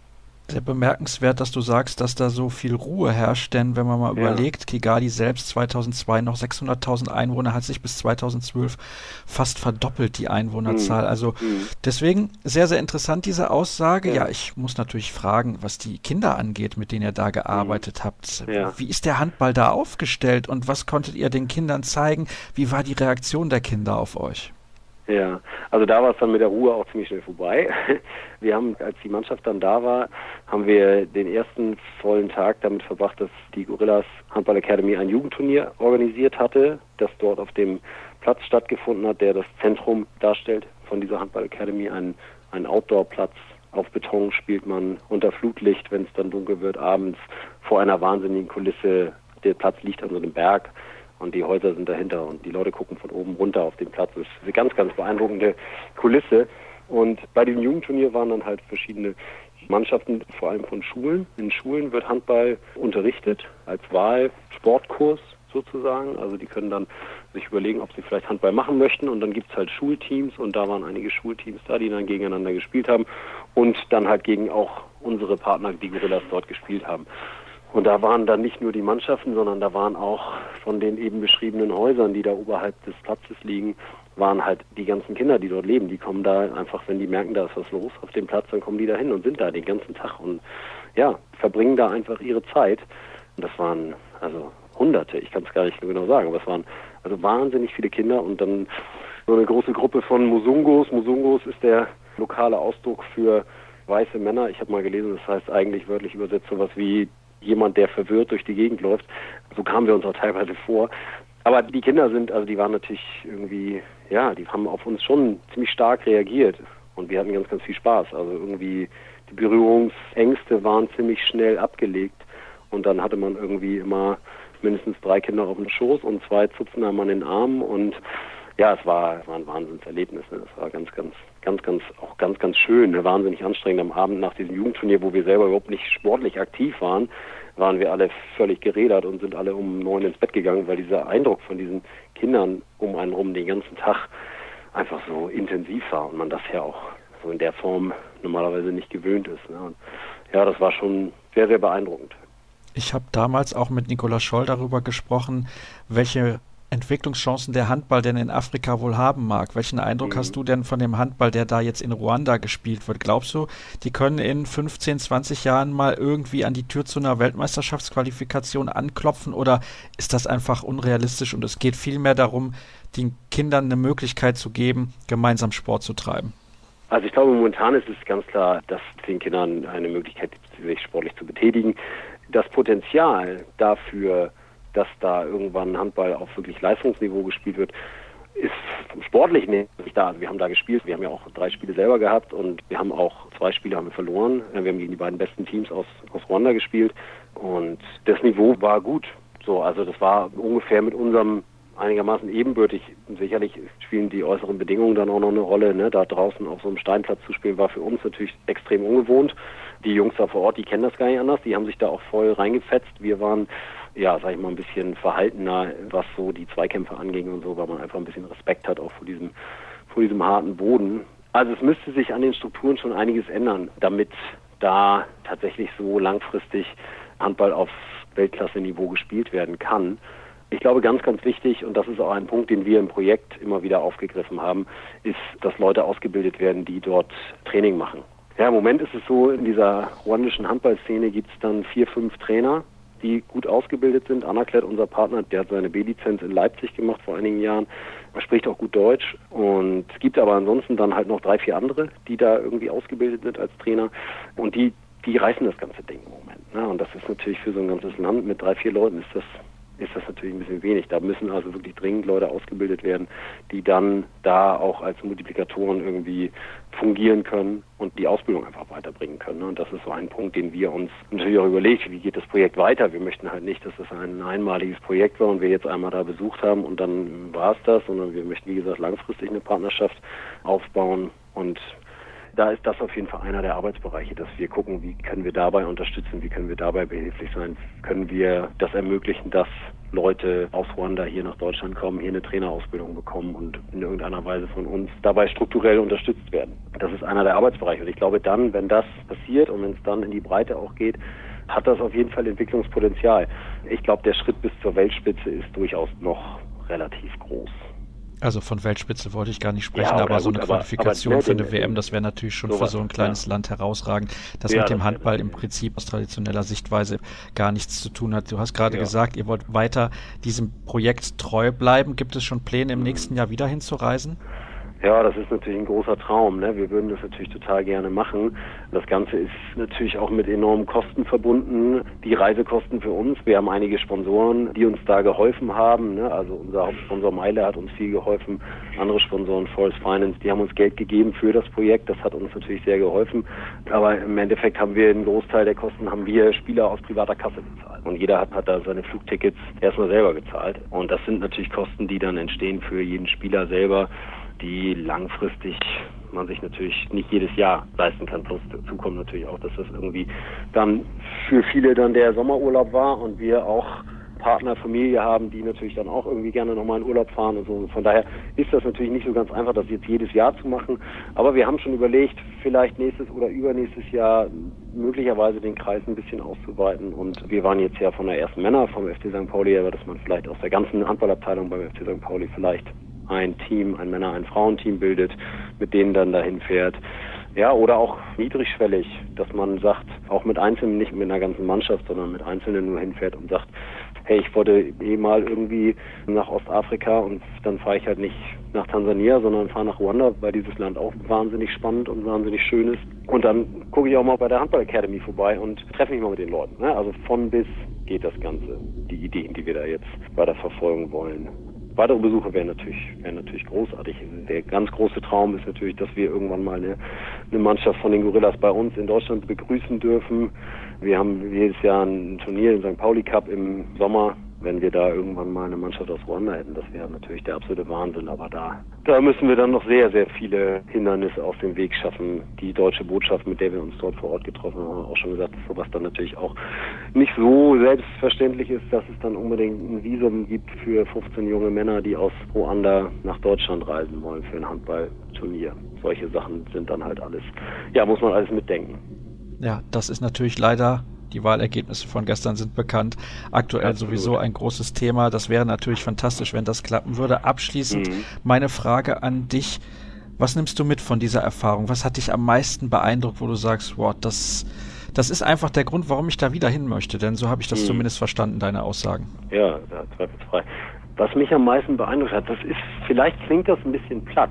sehr bemerkenswert, dass du sagst, dass da so viel Ruhe herrscht, denn wenn man mal ja. überlegt, Kigali selbst 2002 noch 600.000 Einwohner hat sich bis 2012 fast verdoppelt die Einwohnerzahl. Mhm. Also mhm. deswegen sehr, sehr interessant diese Aussage. Ja. ja. ich muss natürlich fragen, was die Kinder angeht, mit denen ihr da gearbeitet mhm. habt. Ja. Wie ist der Handball da aufgestellt und was konntet ihr den Kindern zeigen? Wie war die Reaktion der Kinder auf euch? Ja, also da war es dann mit der Ruhe auch ziemlich schnell vorbei. [laughs] Wir haben, als die Mannschaft dann da war, haben wir den ersten vollen Tag damit verbracht, dass die Gorillas Handball Academy ein Jugendturnier organisiert hatte, das dort auf dem Platz stattgefunden hat, der das Zentrum darstellt von dieser Handball Academy, ein, ein Outdoor-Platz. Auf Beton spielt man unter Flutlicht, wenn es dann dunkel wird, abends vor einer wahnsinnigen Kulisse. Der Platz liegt an so einem Berg und die Häuser sind dahinter und die Leute gucken von oben runter auf den Platz. Das ist eine ganz, ganz beeindruckende Kulisse. Und bei diesem Jugendturnier waren dann halt verschiedene Mannschaften, vor allem von Schulen. In Schulen wird Handball unterrichtet als Wahlsportkurs sozusagen. Also die können dann sich überlegen, ob sie vielleicht Handball machen möchten. Und dann gibt es halt Schulteams und da waren einige Schulteams da, die dann gegeneinander gespielt haben und dann halt gegen auch unsere Partner, die Gorillas dort gespielt haben. Und da waren dann nicht nur die Mannschaften, sondern da waren auch von den eben beschriebenen Häusern, die da oberhalb des Platzes liegen, waren halt die ganzen Kinder, die dort leben. Die kommen da einfach, wenn die merken, da ist was los auf dem Platz, dann kommen die da hin und sind da den ganzen Tag und ja, verbringen da einfach ihre Zeit. Und das waren also Hunderte, ich kann es gar nicht genau sagen, aber es waren also wahnsinnig viele Kinder und dann so eine große Gruppe von Musungos. Musungos ist der lokale Ausdruck für weiße Männer. Ich habe mal gelesen, das heißt eigentlich wörtlich übersetzt sowas wie jemand, der verwirrt durch die Gegend läuft. So kamen wir uns auch teilweise vor. Aber die Kinder sind, also die waren natürlich irgendwie, ja, die haben auf uns schon ziemlich stark reagiert und wir hatten ganz, ganz viel Spaß. Also irgendwie die Berührungsängste waren ziemlich schnell abgelegt und dann hatte man irgendwie immer mindestens drei Kinder auf dem Schoß und zwei Zupfen an den Armen und ja, es war, es war ein Wahnsinnserlebnis. Ne? Es war ganz, ganz, ganz, ganz, auch ganz, ganz schön, ne? wahnsinnig anstrengend am Abend nach diesem Jugendturnier, wo wir selber überhaupt nicht sportlich aktiv waren, waren wir alle völlig gerädert und sind alle um neun ins Bett gegangen, weil dieser Eindruck von diesen Kindern um einen rum den ganzen Tag einfach so intensiv war und man das ja auch so in der Form normalerweise nicht gewöhnt ist. Ne? Und ja, das war schon sehr, sehr beeindruckend. Ich habe damals auch mit Nicola Scholl darüber gesprochen, welche Entwicklungschancen der Handball denn in Afrika wohl haben mag. Welchen Eindruck mhm. hast du denn von dem Handball, der da jetzt in Ruanda gespielt wird? Glaubst du, die können in 15, 20 Jahren mal irgendwie an die Tür zu einer Weltmeisterschaftsqualifikation anklopfen oder ist das einfach unrealistisch und es geht vielmehr darum, den Kindern eine Möglichkeit zu geben, gemeinsam Sport zu treiben? Also ich glaube, momentan ist es ganz klar, dass den Kindern eine Möglichkeit gibt, sich sportlich zu betätigen. Das Potenzial dafür, dass da irgendwann Handball auf wirklich Leistungsniveau gespielt wird, ist sportlich nicht da. Also wir haben da gespielt, wir haben ja auch drei Spiele selber gehabt und wir haben auch zwei Spiele haben wir verloren. Wir haben gegen die beiden besten Teams aus, aus Ruanda gespielt und das Niveau war gut. So, also das war ungefähr mit unserem einigermaßen ebenbürtig. Sicherlich spielen die äußeren Bedingungen dann auch noch eine Rolle. Ne? Da draußen auf so einem Steinplatz zu spielen, war für uns natürlich extrem ungewohnt. Die Jungs da vor Ort, die kennen das gar nicht anders. Die haben sich da auch voll reingefetzt. Wir waren ja, sag ich mal, ein bisschen verhaltener, was so die Zweikämpfe anging und so, weil man einfach ein bisschen Respekt hat auch vor diesem, vor diesem harten Boden. Also es müsste sich an den Strukturen schon einiges ändern, damit da tatsächlich so langfristig Handball auf Weltklasse-Niveau gespielt werden kann. Ich glaube, ganz, ganz wichtig, und das ist auch ein Punkt, den wir im Projekt immer wieder aufgegriffen haben, ist, dass Leute ausgebildet werden, die dort Training machen. Ja, im Moment ist es so, in dieser ruandischen Handballszene gibt es dann vier, fünf Trainer, die gut ausgebildet sind. Anaklet, unser Partner, der hat seine B-Lizenz in Leipzig gemacht vor einigen Jahren. Er spricht auch gut Deutsch. Und es gibt aber ansonsten dann halt noch drei, vier andere, die da irgendwie ausgebildet sind als Trainer. Und die, die reißen das ganze Ding im Moment. Ne? Und das ist natürlich für so ein ganzes Land mit drei, vier Leuten ist das ist das natürlich ein bisschen wenig. Da müssen also wirklich dringend Leute ausgebildet werden, die dann da auch als Multiplikatoren irgendwie fungieren können und die Ausbildung einfach weiterbringen können. Und das ist so ein Punkt, den wir uns natürlich auch überlegt, wie geht das Projekt weiter. Wir möchten halt nicht, dass das ein einmaliges Projekt war und wir jetzt einmal da besucht haben und dann war es das, sondern wir möchten, wie gesagt, langfristig eine Partnerschaft aufbauen und da ist das auf jeden Fall einer der Arbeitsbereiche, dass wir gucken, wie können wir dabei unterstützen, wie können wir dabei behilflich sein, können wir das ermöglichen, dass Leute aus Ruanda hier nach Deutschland kommen, hier eine Trainerausbildung bekommen und in irgendeiner Weise von uns dabei strukturell unterstützt werden. Das ist einer der Arbeitsbereiche. Und ich glaube dann, wenn das passiert und wenn es dann in die Breite auch geht, hat das auf jeden Fall Entwicklungspotenzial. Ich glaube, der Schritt bis zur Weltspitze ist durchaus noch relativ groß. Also von Weltspitze wollte ich gar nicht sprechen, ja, aber so eine Qualifikation aber, aber, für eine WM, das wäre natürlich schon für so ein kleines ja. Land herausragend, das ja, mit dem Handball im Prinzip aus traditioneller Sichtweise gar nichts zu tun hat. Du hast gerade gesagt, ihr wollt weiter diesem Projekt treu bleiben. Gibt es schon Pläne, im nächsten Jahr wieder hinzureisen? Ja, das ist natürlich ein großer Traum. Ne? Wir würden das natürlich total gerne machen. Das Ganze ist natürlich auch mit enormen Kosten verbunden. Die Reisekosten für uns. Wir haben einige Sponsoren, die uns da geholfen haben. Ne? Also unser Hauptsponsor Meile hat uns viel geholfen. Andere Sponsoren, Forest Finance, die haben uns Geld gegeben für das Projekt. Das hat uns natürlich sehr geholfen. Aber im Endeffekt haben wir einen Großteil der Kosten haben wir Spieler aus privater Kasse bezahlt. Und jeder hat, hat da seine Flugtickets erstmal selber gezahlt. Und das sind natürlich Kosten, die dann entstehen für jeden Spieler selber die langfristig man sich natürlich nicht jedes Jahr leisten kann. Plus dazu kommt natürlich auch, dass das irgendwie dann für viele dann der Sommerurlaub war und wir auch Partner, Familie haben, die natürlich dann auch irgendwie gerne nochmal in Urlaub fahren und so. Von daher ist das natürlich nicht so ganz einfach, das jetzt jedes Jahr zu machen. Aber wir haben schon überlegt, vielleicht nächstes oder übernächstes Jahr möglicherweise den Kreis ein bisschen auszuweiten. Und wir waren jetzt ja von der ersten Männer vom FC St. Pauli, aber dass man vielleicht aus der ganzen Handballabteilung beim FC St. Pauli vielleicht ein Team, ein Männer-, ein Frauenteam bildet, mit denen dann dahin fährt. Ja, oder auch niedrigschwellig, dass man sagt, auch mit Einzelnen, nicht mit einer ganzen Mannschaft, sondern mit Einzelnen nur hinfährt und sagt, hey, ich wollte eh mal irgendwie nach Ostafrika und dann fahre ich halt nicht nach Tansania, sondern fahre nach Ruanda, weil dieses Land auch wahnsinnig spannend und wahnsinnig schön ist. Und dann gucke ich auch mal bei der Handball Academy vorbei und treffe mich mal mit den Leuten. Ne? Also von bis geht das Ganze, die Ideen, die wir da jetzt weiter verfolgen wollen. Weitere Besucher wären natürlich, wären natürlich großartig. Der ganz große Traum ist natürlich, dass wir irgendwann mal eine, eine Mannschaft von den Gorillas bei uns in Deutschland begrüßen dürfen. Wir haben jedes Jahr ein Turnier im St. Pauli Cup im Sommer wenn wir da irgendwann mal eine Mannschaft aus Ruanda hätten, das wäre natürlich der absolute Wahnsinn. Aber da, da müssen wir dann noch sehr, sehr viele Hindernisse auf den Weg schaffen. Die deutsche Botschaft, mit der wir uns dort vor Ort getroffen haben, haben auch schon gesagt, dass sowas dann natürlich auch nicht so selbstverständlich ist, dass es dann unbedingt ein Visum gibt für 15 junge Männer, die aus Ruanda nach Deutschland reisen wollen für ein Handballturnier. Solche Sachen sind dann halt alles, ja, muss man alles mitdenken. Ja, das ist natürlich leider die Wahlergebnisse von gestern sind bekannt. Aktuell Absolut. sowieso ein großes Thema. Das wäre natürlich fantastisch, wenn das klappen würde. Abschließend mhm. meine Frage an dich. Was nimmst du mit von dieser Erfahrung? Was hat dich am meisten beeindruckt, wo du sagst, wow, das, das ist einfach der Grund, warum ich da wieder hin möchte? Denn so habe ich das mhm. zumindest verstanden, deine Aussagen. Ja, zweifelsfrei. Was mich am meisten beeindruckt hat, das ist, vielleicht klingt das ein bisschen platt,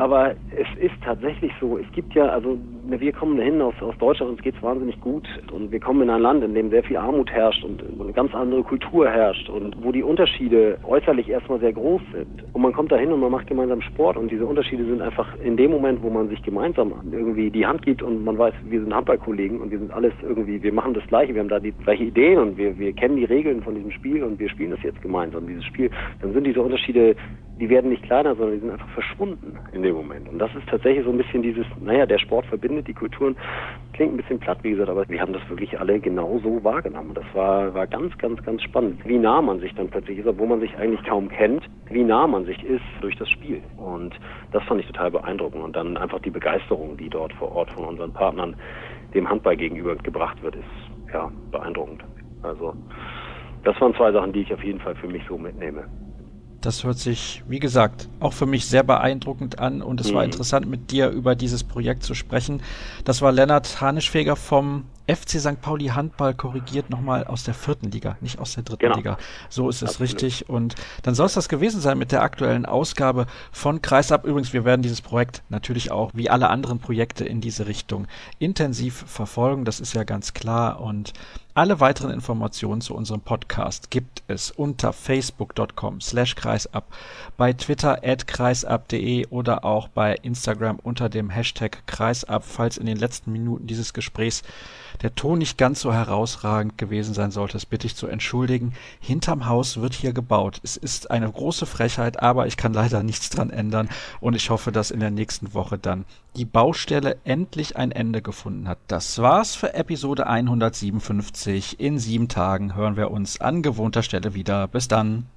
aber es ist tatsächlich so, es gibt ja, also wir kommen dahin aus, aus Deutschland, uns geht's wahnsinnig gut. Und wir kommen in ein Land, in dem sehr viel Armut herrscht und eine ganz andere Kultur herrscht und wo die Unterschiede äußerlich erstmal sehr groß sind. Und man kommt dahin und man macht gemeinsam Sport. Und diese Unterschiede sind einfach in dem Moment, wo man sich gemeinsam irgendwie die Hand gibt und man weiß, wir sind Handballkollegen und wir sind alles irgendwie, wir machen das Gleiche, wir haben da die gleiche Ideen und wir, wir kennen die Regeln von diesem Spiel und wir spielen das jetzt gemeinsam, dieses Spiel, dann sind diese Unterschiede die werden nicht kleiner, sondern die sind einfach verschwunden in dem Moment. Und das ist tatsächlich so ein bisschen dieses, naja, der Sport verbindet die Kulturen. Klingt ein bisschen platt, wie gesagt, aber wir haben das wirklich alle genau so wahrgenommen. Das war, war ganz, ganz, ganz spannend, wie nah man sich dann plötzlich ist, obwohl man sich eigentlich kaum kennt, wie nah man sich ist durch das Spiel. Und das fand ich total beeindruckend. Und dann einfach die Begeisterung, die dort vor Ort von unseren Partnern dem Handball gegenüber gebracht wird, ist ja beeindruckend. Also das waren zwei Sachen, die ich auf jeden Fall für mich so mitnehme. Das hört sich, wie gesagt, auch für mich sehr beeindruckend an und es mhm. war interessant mit dir über dieses Projekt zu sprechen. Das war Lennart Hanischfeger vom FC St. Pauli Handball korrigiert nochmal aus der vierten Liga, nicht aus der dritten genau. Liga. So ist es Absolut. richtig. Und dann soll es das gewesen sein mit der aktuellen Ausgabe von Kreisab. Übrigens, wir werden dieses Projekt natürlich auch wie alle anderen Projekte in diese Richtung intensiv verfolgen. Das ist ja ganz klar. Und Alle weiteren Informationen zu unserem Podcast gibt es unter facebook.com slash kreisab, bei Twitter at kreisab.de oder auch bei Instagram unter dem Hashtag kreisab, falls in den letzten Minuten dieses Gesprächs der Ton nicht ganz so herausragend gewesen sein sollte, das bitte ich zu entschuldigen. Hinterm Haus wird hier gebaut. Es ist eine große Frechheit, aber ich kann leider nichts dran ändern und ich hoffe, dass in der nächsten Woche dann die Baustelle endlich ein Ende gefunden hat. Das war's für Episode 157. In sieben Tagen hören wir uns an gewohnter Stelle wieder. Bis dann.